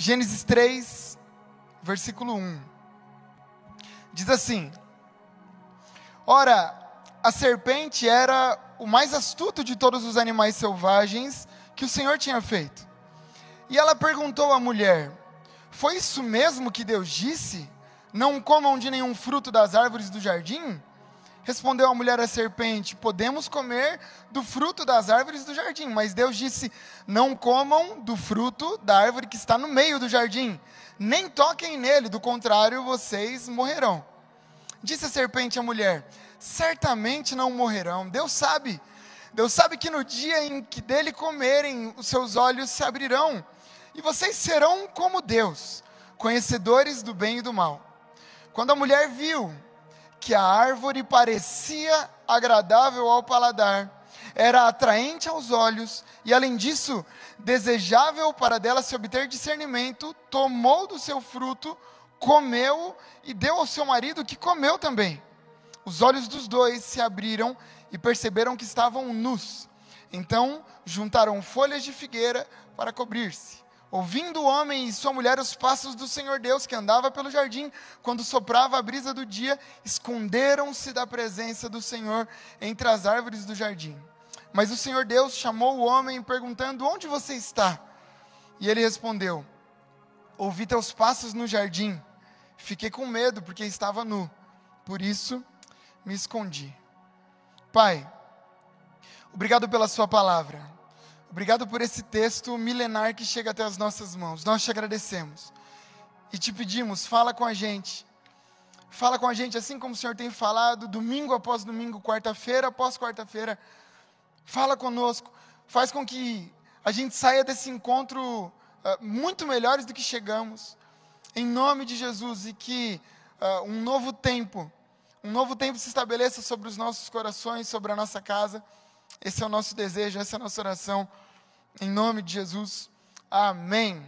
Gênesis 3, versículo 1. Diz assim: Ora, a serpente era o mais astuto de todos os animais selvagens que o Senhor tinha feito. E ela perguntou à mulher: Foi isso mesmo que Deus disse? Não comam de nenhum fruto das árvores do jardim? Respondeu a mulher à serpente: Podemos comer do fruto das árvores do jardim. Mas Deus disse: Não comam do fruto da árvore que está no meio do jardim, nem toquem nele, do contrário, vocês morrerão. Disse a serpente à mulher: Certamente não morrerão. Deus sabe. Deus sabe que no dia em que dele comerem, os seus olhos se abrirão, e vocês serão como Deus, conhecedores do bem e do mal. Quando a mulher viu que a árvore parecia agradável ao paladar, era atraente aos olhos e, além disso, desejável para dela se obter discernimento, tomou do seu fruto, comeu e deu ao seu marido, que comeu também. Os olhos dos dois se abriram e perceberam que estavam nus. Então juntaram folhas de figueira para cobrir-se. Ouvindo o homem e sua mulher os passos do Senhor Deus que andava pelo jardim, quando soprava a brisa do dia, esconderam-se da presença do Senhor entre as árvores do jardim. Mas o Senhor Deus chamou o homem, perguntando: Onde você está? E ele respondeu: Ouvi teus passos no jardim. Fiquei com medo porque estava nu. Por isso me escondi. Pai, obrigado pela Sua palavra. Obrigado por esse texto milenar que chega até as nossas mãos. Nós te agradecemos. E te pedimos, fala com a gente. Fala com a gente assim como o Senhor tem falado, domingo após domingo, quarta-feira após quarta-feira. Fala conosco. Faz com que a gente saia desse encontro uh, muito melhores do que chegamos. Em nome de Jesus. E que uh, um novo tempo, um novo tempo se estabeleça sobre os nossos corações, sobre a nossa casa. Esse é o nosso desejo, essa é a nossa oração. Em nome de Jesus. Amém.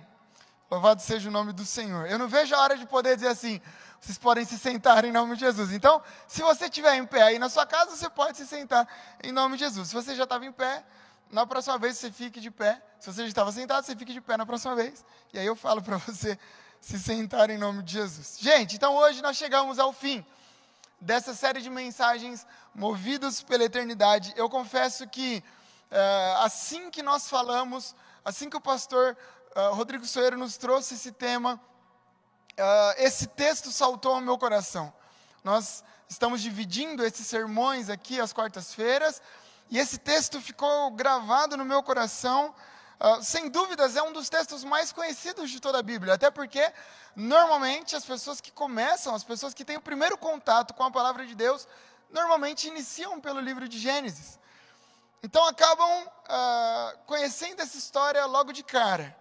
Louvado seja o nome do Senhor. Eu não vejo a hora de poder dizer assim, vocês podem se sentar em nome de Jesus. Então, se você estiver em pé aí na sua casa, você pode se sentar em nome de Jesus. Se você já estava em pé, na próxima vez você fique de pé. Se você já estava sentado, você fique de pé na próxima vez. E aí eu falo para você se sentar em nome de Jesus. Gente, então hoje nós chegamos ao fim dessa série de mensagens movidos pela eternidade. Eu confesso que uh, assim que nós falamos, assim que o pastor uh, Rodrigo Soeiro nos trouxe esse tema, uh, esse texto saltou ao meu coração. Nós estamos dividindo esses sermões aqui às quartas-feiras, e esse texto ficou gravado no meu coração Uh, sem dúvidas, é um dos textos mais conhecidos de toda a Bíblia, até porque, normalmente, as pessoas que começam, as pessoas que têm o primeiro contato com a palavra de Deus, normalmente iniciam pelo livro de Gênesis. Então, acabam uh, conhecendo essa história logo de cara.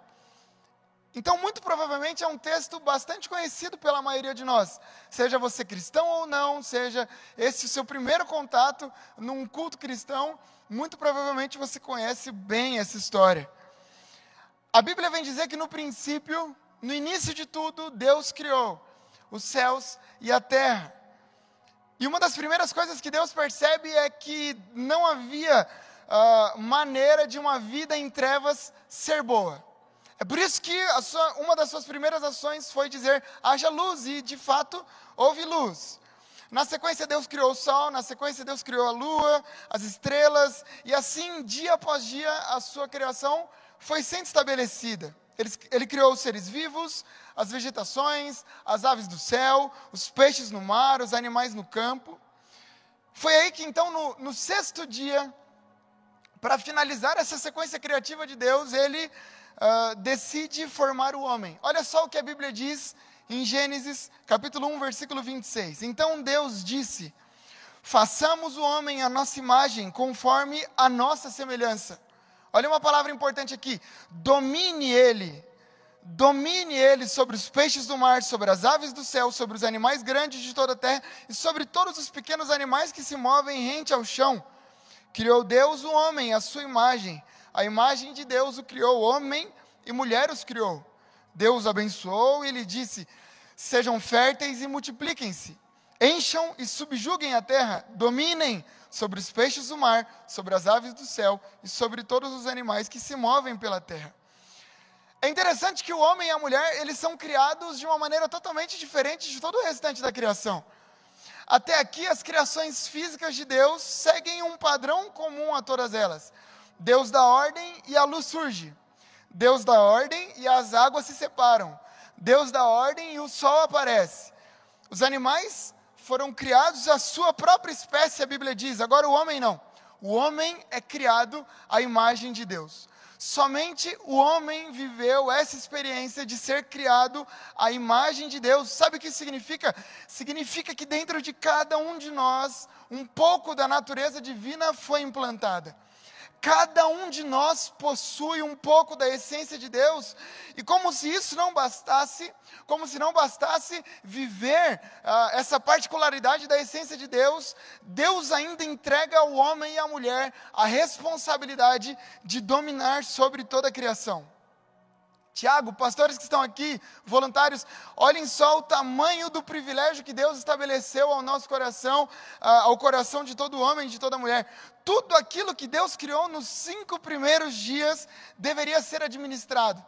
Então, muito provavelmente, é um texto bastante conhecido pela maioria de nós. Seja você cristão ou não, seja esse o seu primeiro contato num culto cristão, muito provavelmente você conhece bem essa história. A Bíblia vem dizer que no princípio, no início de tudo, Deus criou os céus e a terra. E uma das primeiras coisas que Deus percebe é que não havia uh, maneira de uma vida em trevas ser boa. É por isso que sua, uma das suas primeiras ações foi dizer: haja luz, e de fato houve luz. Na sequência, Deus criou o sol, na sequência, Deus criou a lua, as estrelas, e assim, dia após dia, a sua criação foi sendo estabelecida. Ele, ele, criou os seres vivos, as vegetações, as aves do céu, os peixes no mar, os animais no campo. Foi aí que, então, no, no sexto dia, para finalizar essa sequência criativa de Deus, ele uh, decide formar o homem. Olha só o que a Bíblia diz em Gênesis, capítulo 1, versículo 26. Então Deus disse: Façamos o homem à nossa imagem, conforme a nossa semelhança Olha uma palavra importante aqui: domine ele. Domine ele sobre os peixes do mar, sobre as aves do céu, sobre os animais grandes de toda a terra e sobre todos os pequenos animais que se movem rente ao chão. Criou Deus o homem, a sua imagem. A imagem de Deus o criou, homem e mulher os criou. Deus abençoou e lhe disse: Sejam férteis e multipliquem-se. Encham e subjuguem a terra, dominem sobre os peixes do mar, sobre as aves do céu e sobre todos os animais que se movem pela terra. É interessante que o homem e a mulher, eles são criados de uma maneira totalmente diferente de todo o restante da criação. Até aqui, as criações físicas de Deus seguem um padrão comum a todas elas. Deus dá ordem e a luz surge. Deus dá ordem e as águas se separam. Deus dá ordem e o sol aparece. Os animais foram criados à sua própria espécie, a Bíblia diz. Agora o homem não. O homem é criado à imagem de Deus. Somente o homem viveu essa experiência de ser criado à imagem de Deus. Sabe o que significa? Significa que dentro de cada um de nós, um pouco da natureza divina foi implantada. Cada um de nós possui um pouco da essência de Deus, e como se isso não bastasse, como se não bastasse viver uh, essa particularidade da essência de Deus, Deus ainda entrega ao homem e à mulher a responsabilidade de dominar sobre toda a criação. Tiago, pastores que estão aqui, voluntários, olhem só o tamanho do privilégio que Deus estabeleceu ao nosso coração, ao coração de todo homem de toda mulher. Tudo aquilo que Deus criou nos cinco primeiros dias deveria ser administrado.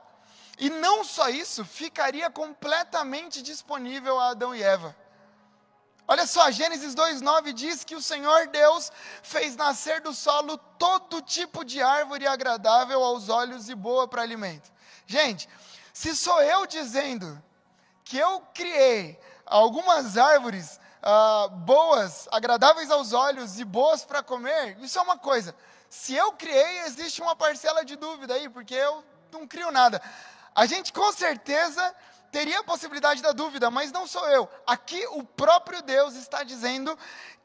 E não só isso, ficaria completamente disponível a Adão e Eva. Olha só, Gênesis 2,9 diz que o Senhor Deus fez nascer do solo todo tipo de árvore agradável aos olhos e boa para alimento. Gente, se sou eu dizendo que eu criei algumas árvores uh, boas, agradáveis aos olhos e boas para comer, isso é uma coisa. Se eu criei, existe uma parcela de dúvida aí, porque eu não crio nada. A gente com certeza teria a possibilidade da dúvida, mas não sou eu. Aqui o próprio Deus está dizendo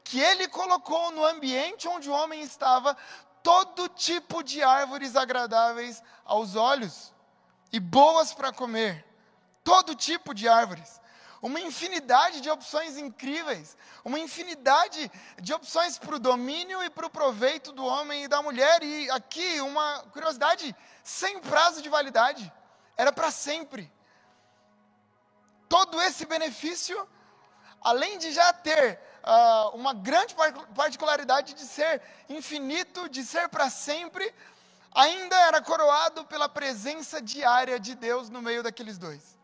que ele colocou no ambiente onde o homem estava todo tipo de árvores agradáveis aos olhos e boas para comer, todo tipo de árvores, uma infinidade de opções incríveis, uma infinidade de opções para o domínio e para o proveito do homem e da mulher, e aqui uma curiosidade sem prazo de validade, era para sempre. Todo esse benefício, além de já ter uh, uma grande particularidade de ser infinito, de ser para sempre, ainda era coroado pela presença diária de Deus no meio daqueles dois.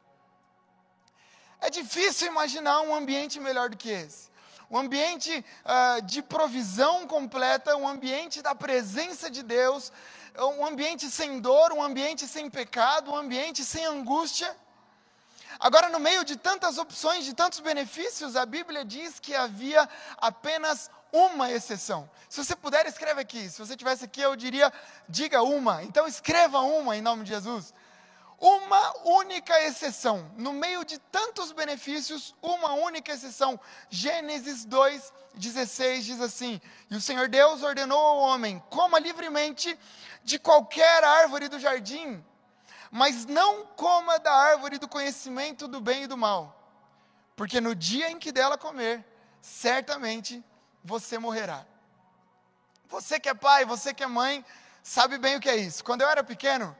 É difícil imaginar um ambiente melhor do que esse. Um ambiente uh, de provisão completa, um ambiente da presença de Deus, um ambiente sem dor, um ambiente sem pecado, um ambiente sem angústia. Agora, no meio de tantas opções, de tantos benefícios, a Bíblia diz que havia apenas uma exceção. Se você puder, escreve aqui. Se você tivesse aqui, eu diria, diga uma. Então escreva uma em nome de Jesus. Uma única exceção. No meio de tantos benefícios, uma única exceção. Gênesis 2, 16 diz assim: E o Senhor Deus ordenou ao homem: coma livremente de qualquer árvore do jardim, mas não coma da árvore do conhecimento do bem e do mal, porque no dia em que dela comer, certamente você morrerá. Você que é pai, você que é mãe, sabe bem o que é isso. Quando eu era pequeno,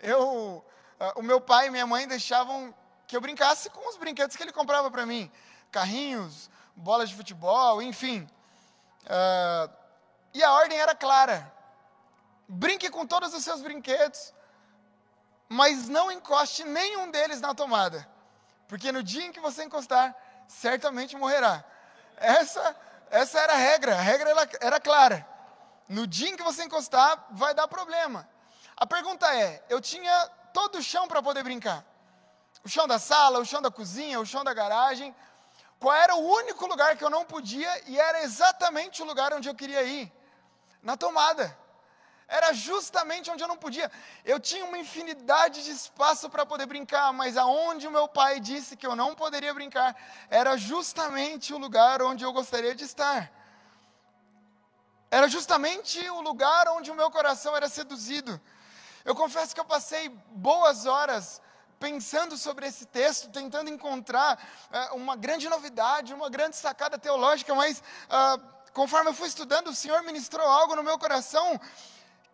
eu, uh, o meu pai e minha mãe deixavam que eu brincasse com os brinquedos que ele comprava para mim, carrinhos, bolas de futebol, enfim. Uh, e a ordem era clara: brinque com todos os seus brinquedos, mas não encoste nenhum deles na tomada, porque no dia em que você encostar, certamente morrerá. Essa essa era a regra, a regra era, era clara. No dia em que você encostar, vai dar problema. A pergunta é: eu tinha todo o chão para poder brincar? O chão da sala, o chão da cozinha, o chão da garagem. Qual era o único lugar que eu não podia e era exatamente o lugar onde eu queria ir? Na tomada era justamente onde eu não podia. Eu tinha uma infinidade de espaço para poder brincar, mas aonde o meu pai disse que eu não poderia brincar, era justamente o lugar onde eu gostaria de estar. Era justamente o lugar onde o meu coração era seduzido. Eu confesso que eu passei boas horas pensando sobre esse texto, tentando encontrar uh, uma grande novidade, uma grande sacada teológica, mas uh, conforme eu fui estudando, o Senhor ministrou algo no meu coração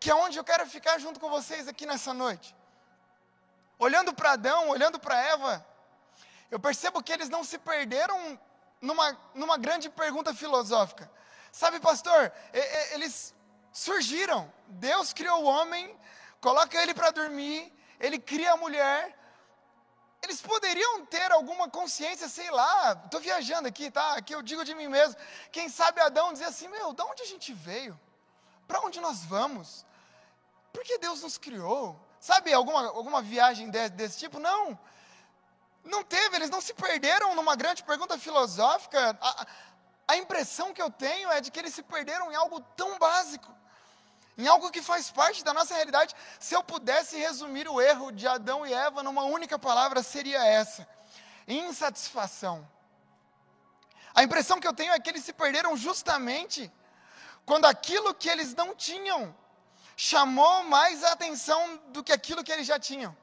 que é onde eu quero ficar junto com vocês aqui nessa noite. Olhando para Adão, olhando para Eva, eu percebo que eles não se perderam numa, numa grande pergunta filosófica. Sabe, pastor, eles surgiram. Deus criou o homem, coloca ele para dormir, ele cria a mulher, eles poderiam ter alguma consciência, sei lá, estou viajando aqui, tá? Aqui eu digo de mim mesmo. Quem sabe Adão dizia assim: Meu, de onde a gente veio? Para onde nós vamos? Por que Deus nos criou? Sabe alguma, alguma viagem de, desse tipo? Não. Não teve, eles não se perderam numa grande pergunta filosófica. A, a impressão que eu tenho é de que eles se perderam em algo tão básico, em algo que faz parte da nossa realidade. Se eu pudesse resumir o erro de Adão e Eva numa única palavra, seria essa: insatisfação. A impressão que eu tenho é que eles se perderam justamente quando aquilo que eles não tinham chamou mais a atenção do que aquilo que eles já tinham.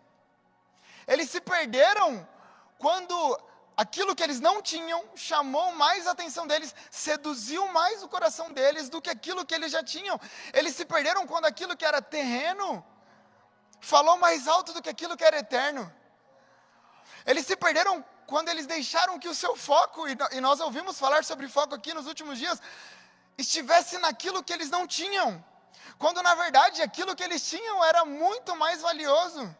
Eles se perderam quando aquilo que eles não tinham chamou mais a atenção deles, seduziu mais o coração deles do que aquilo que eles já tinham. Eles se perderam quando aquilo que era terreno falou mais alto do que aquilo que era eterno. Eles se perderam quando eles deixaram que o seu foco, e nós ouvimos falar sobre foco aqui nos últimos dias, estivesse naquilo que eles não tinham, quando na verdade aquilo que eles tinham era muito mais valioso.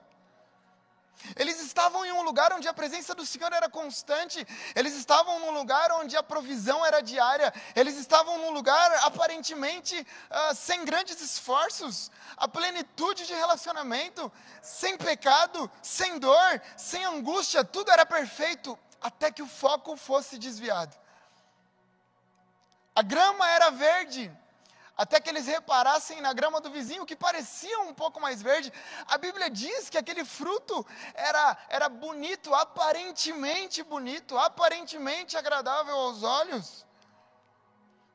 Eles estavam em um lugar onde a presença do Senhor era constante, eles estavam num lugar onde a provisão era diária, eles estavam num lugar aparentemente uh, sem grandes esforços, a plenitude de relacionamento, sem pecado, sem dor, sem angústia, tudo era perfeito, até que o foco fosse desviado. A grama era verde, até que eles reparassem na grama do vizinho que parecia um pouco mais verde. A Bíblia diz que aquele fruto era, era bonito, aparentemente bonito, aparentemente agradável aos olhos.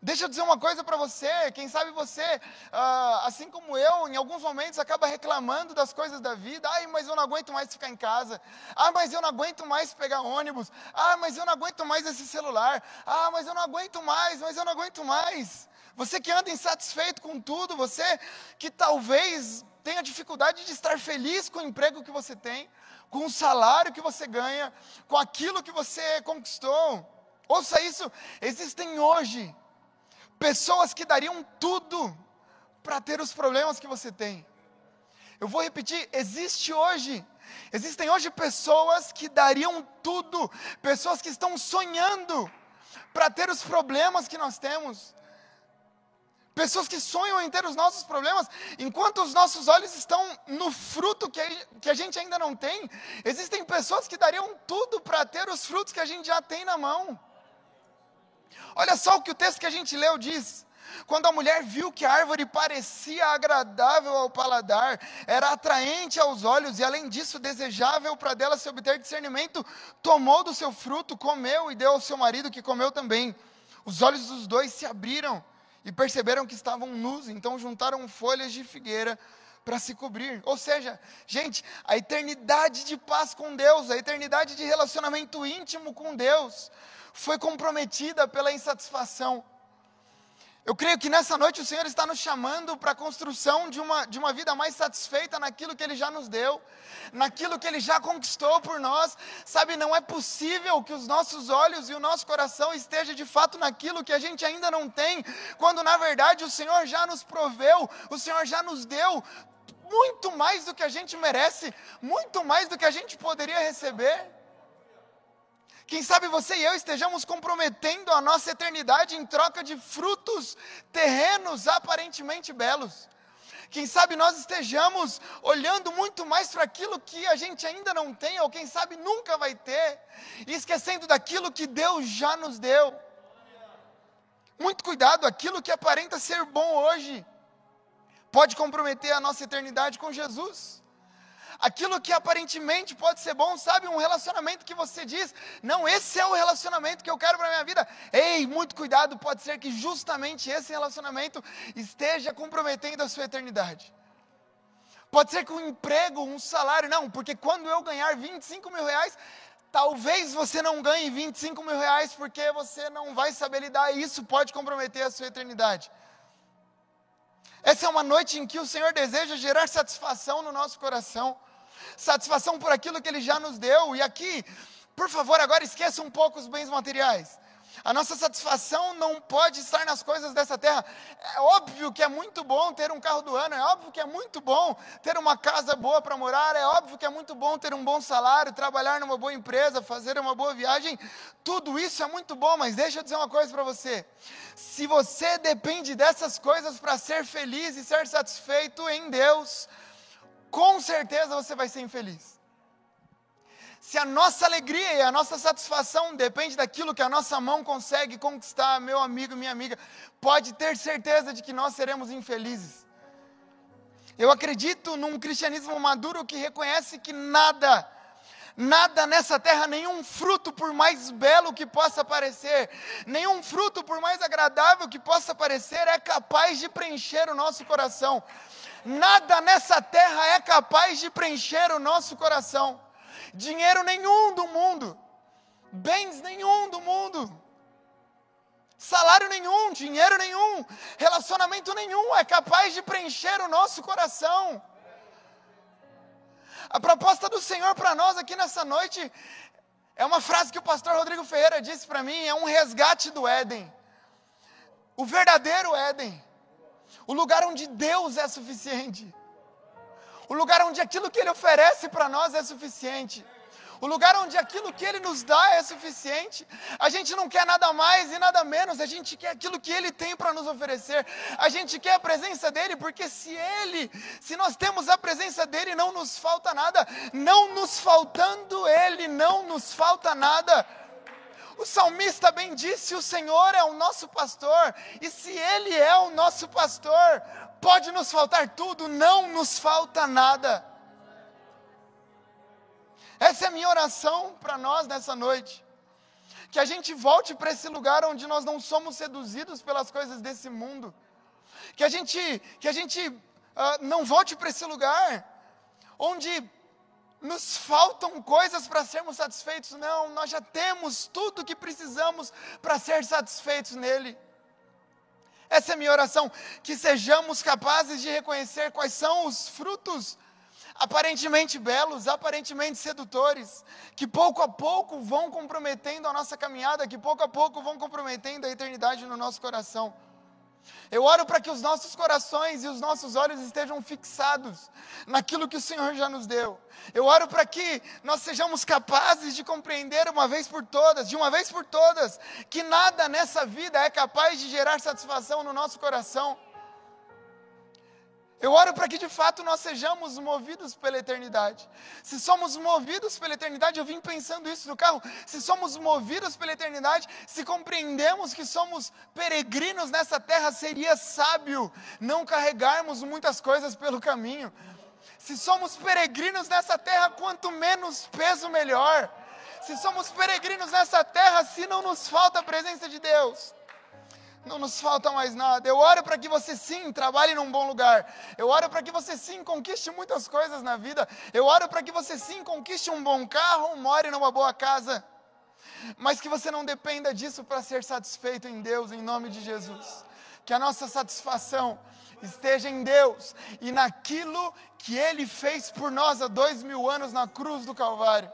Deixa eu dizer uma coisa para você, quem sabe você, ah, assim como eu, em alguns momentos acaba reclamando das coisas da vida. Ai, mas eu não aguento mais ficar em casa. Ah, mas eu não aguento mais pegar ônibus. Ah, mas eu não aguento mais esse celular. Ah, mas eu não aguento mais, mas eu não aguento mais. Você que anda insatisfeito com tudo, você que talvez tenha dificuldade de estar feliz com o emprego que você tem, com o salário que você ganha, com aquilo que você conquistou. Ouça isso, existem hoje pessoas que dariam tudo para ter os problemas que você tem. Eu vou repetir, existe hoje Existem hoje pessoas que dariam tudo, pessoas que estão sonhando para ter os problemas que nós temos. Pessoas que sonham em ter os nossos problemas, enquanto os nossos olhos estão no fruto que a, gente ainda não tem, existem pessoas que dariam tudo para ter os frutos que a gente já tem na mão. Olha só o que o texto que a gente leu diz. Quando a mulher viu que a árvore parecia agradável ao paladar, era atraente aos olhos e, além disso, desejável para dela se obter discernimento, tomou do seu fruto, comeu e deu ao seu marido, que comeu também. Os olhos dos dois se abriram e perceberam que estavam nus, então juntaram folhas de figueira para se cobrir. Ou seja, gente, a eternidade de paz com Deus, a eternidade de relacionamento íntimo com Deus, foi comprometida pela insatisfação. Eu creio que nessa noite o Senhor está nos chamando para a construção de uma, de uma vida mais satisfeita naquilo que Ele já nos deu, naquilo que Ele já conquistou por nós. Sabe, não é possível que os nossos olhos e o nosso coração esteja de fato naquilo que a gente ainda não tem, quando na verdade o Senhor já nos proveu, o Senhor já nos deu muito mais do que a gente merece, muito mais do que a gente poderia receber. Quem sabe você e eu estejamos comprometendo a nossa eternidade em troca de frutos terrenos aparentemente belos. Quem sabe nós estejamos olhando muito mais para aquilo que a gente ainda não tem, ou quem sabe nunca vai ter, e esquecendo daquilo que Deus já nos deu. Muito cuidado, aquilo que aparenta ser bom hoje pode comprometer a nossa eternidade com Jesus aquilo que aparentemente pode ser bom, sabe? Um relacionamento que você diz, não, esse é o relacionamento que eu quero para minha vida. Ei, muito cuidado, pode ser que justamente esse relacionamento esteja comprometendo a sua eternidade. Pode ser que um emprego, um salário, não, porque quando eu ganhar 25 mil reais, talvez você não ganhe 25 mil reais porque você não vai saber lidar, e isso pode comprometer a sua eternidade. Essa é uma noite em que o Senhor deseja gerar satisfação no nosso coração satisfação por aquilo que Ele já nos deu. E aqui, por favor, agora esqueça um pouco os bens materiais. A nossa satisfação não pode estar nas coisas dessa terra. É óbvio que é muito bom ter um carro do ano, é óbvio que é muito bom ter uma casa boa para morar, é óbvio que é muito bom ter um bom salário, trabalhar numa boa empresa, fazer uma boa viagem. Tudo isso é muito bom, mas deixa eu dizer uma coisa para você. Se você depende dessas coisas para ser feliz e ser satisfeito em Deus, com certeza você vai ser infeliz. Se a nossa alegria e a nossa satisfação depende daquilo que a nossa mão consegue conquistar, meu amigo, minha amiga, pode ter certeza de que nós seremos infelizes. Eu acredito num cristianismo maduro que reconhece que nada, nada nessa terra, nenhum fruto, por mais belo que possa parecer, nenhum fruto, por mais agradável que possa parecer, é capaz de preencher o nosso coração. Nada nessa terra é capaz de preencher o nosso coração dinheiro nenhum do mundo, bens nenhum do mundo, salário nenhum, dinheiro nenhum, relacionamento nenhum é capaz de preencher o nosso coração. A proposta do Senhor para nós aqui nessa noite é uma frase que o pastor Rodrigo Ferreira disse para mim: é um resgate do Éden. O verdadeiro Éden. O lugar onde Deus é suficiente o lugar onde aquilo que Ele oferece para nós é suficiente, o lugar onde aquilo que Ele nos dá é suficiente. A gente não quer nada mais e nada menos, a gente quer aquilo que Ele tem para nos oferecer. A gente quer a presença dEle, porque se Ele, se nós temos a presença dEle, não nos falta nada. Não nos faltando Ele, não nos falta nada. O salmista bem disse: O Senhor é o nosso pastor, e se Ele é o nosso pastor, Pode nos faltar tudo, não nos falta nada. Essa é a minha oração para nós nessa noite. Que a gente volte para esse lugar onde nós não somos seduzidos pelas coisas desse mundo. Que a gente, que a gente uh, não volte para esse lugar onde nos faltam coisas para sermos satisfeitos. Não, nós já temos tudo o que precisamos para ser satisfeitos nele. Essa é a minha oração, que sejamos capazes de reconhecer quais são os frutos aparentemente belos, aparentemente sedutores, que pouco a pouco vão comprometendo a nossa caminhada, que pouco a pouco vão comprometendo a eternidade no nosso coração. Eu oro para que os nossos corações e os nossos olhos estejam fixados naquilo que o Senhor já nos deu. Eu oro para que nós sejamos capazes de compreender uma vez por todas, de uma vez por todas, que nada nessa vida é capaz de gerar satisfação no nosso coração. Eu oro para que de fato nós sejamos movidos pela eternidade. Se somos movidos pela eternidade, eu vim pensando isso no carro. Se somos movidos pela eternidade, se compreendemos que somos peregrinos nessa terra, seria sábio não carregarmos muitas coisas pelo caminho. Se somos peregrinos nessa terra, quanto menos peso, melhor. Se somos peregrinos nessa terra, se não nos falta a presença de Deus não nos falta mais nada. Eu oro para que você sim trabalhe num bom lugar. Eu oro para que você sim conquiste muitas coisas na vida. Eu oro para que você sim conquiste um bom carro, more numa boa casa. Mas que você não dependa disso para ser satisfeito em Deus, em nome de Jesus. Que a nossa satisfação esteja em Deus e naquilo que Ele fez por nós há dois mil anos na cruz do Calvário.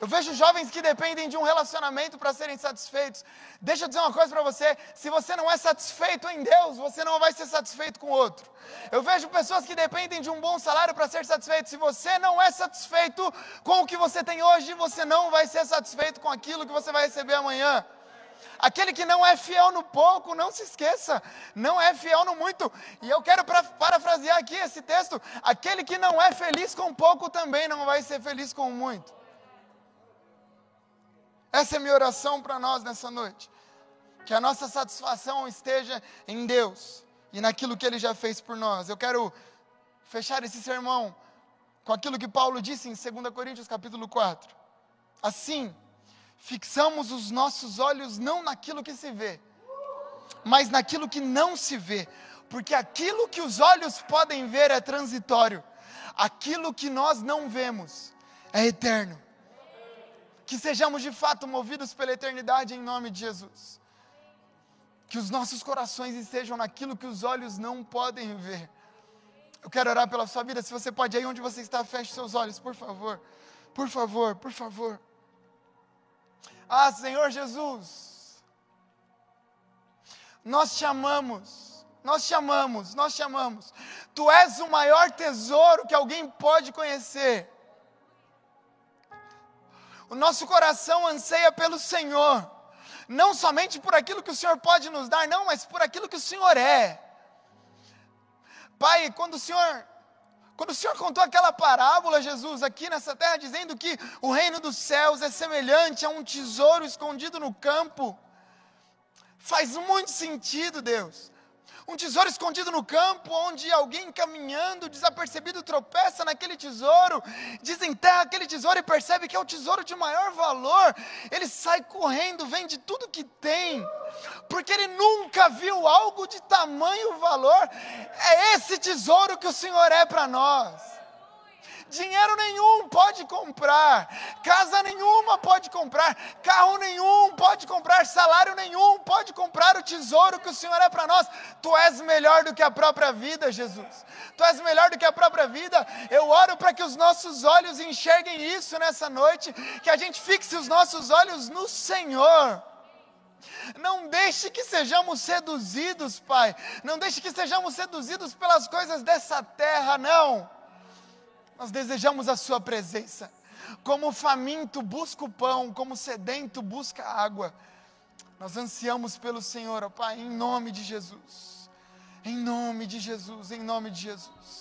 Eu vejo jovens que dependem de um relacionamento para serem satisfeitos. Deixa eu dizer uma coisa para você: se você não é satisfeito em Deus, você não vai ser satisfeito com outro. Eu vejo pessoas que dependem de um bom salário para ser satisfeito. Se você não é satisfeito com o que você tem hoje, você não vai ser satisfeito com aquilo que você vai receber amanhã. Aquele que não é fiel no pouco, não se esqueça, não é fiel no muito. E eu quero parafrasear aqui esse texto: aquele que não é feliz com pouco também não vai ser feliz com muito. Essa é minha oração para nós nessa noite. Que a nossa satisfação esteja em Deus e naquilo que Ele já fez por nós. Eu quero fechar esse sermão com aquilo que Paulo disse em 2 Coríntios capítulo 4. Assim, fixamos os nossos olhos não naquilo que se vê, mas naquilo que não se vê, porque aquilo que os olhos podem ver é transitório, aquilo que nós não vemos é eterno que sejamos de fato movidos pela eternidade em nome de Jesus. Que os nossos corações estejam naquilo que os olhos não podem ver. Eu quero orar pela sua vida. Se você pode aí onde você está, feche seus olhos, por favor. Por favor, por favor. Ah, Senhor Jesus, nós te amamos, nós te amamos, nós te amamos. Tu és o maior tesouro que alguém pode conhecer. O nosso coração anseia pelo Senhor, não somente por aquilo que o Senhor pode nos dar, não, mas por aquilo que o Senhor é. Pai, quando o Senhor quando o Senhor contou aquela parábola, Jesus, aqui nessa terra, dizendo que o reino dos céus é semelhante a um tesouro escondido no campo, faz muito sentido, Deus. Um tesouro escondido no campo, onde alguém caminhando desapercebido tropeça naquele tesouro, desenterra aquele tesouro e percebe que é o tesouro de maior valor. Ele sai correndo, vende tudo que tem, porque ele nunca viu algo de tamanho valor. É esse tesouro que o Senhor é para nós dinheiro nenhum pode comprar, casa nenhuma pode comprar, carro nenhum pode comprar, salário nenhum pode comprar o tesouro que o Senhor é para nós. Tu és melhor do que a própria vida, Jesus. Tu és melhor do que a própria vida. Eu oro para que os nossos olhos enxerguem isso nessa noite, que a gente fixe os nossos olhos no Senhor. Não deixe que sejamos seduzidos, Pai. Não deixe que sejamos seduzidos pelas coisas dessa terra, não. Nós desejamos a Sua presença. Como faminto busca o pão, como sedento busca a água. Nós ansiamos pelo Senhor, ó Pai, em nome de Jesus. Em nome de Jesus, em nome de Jesus.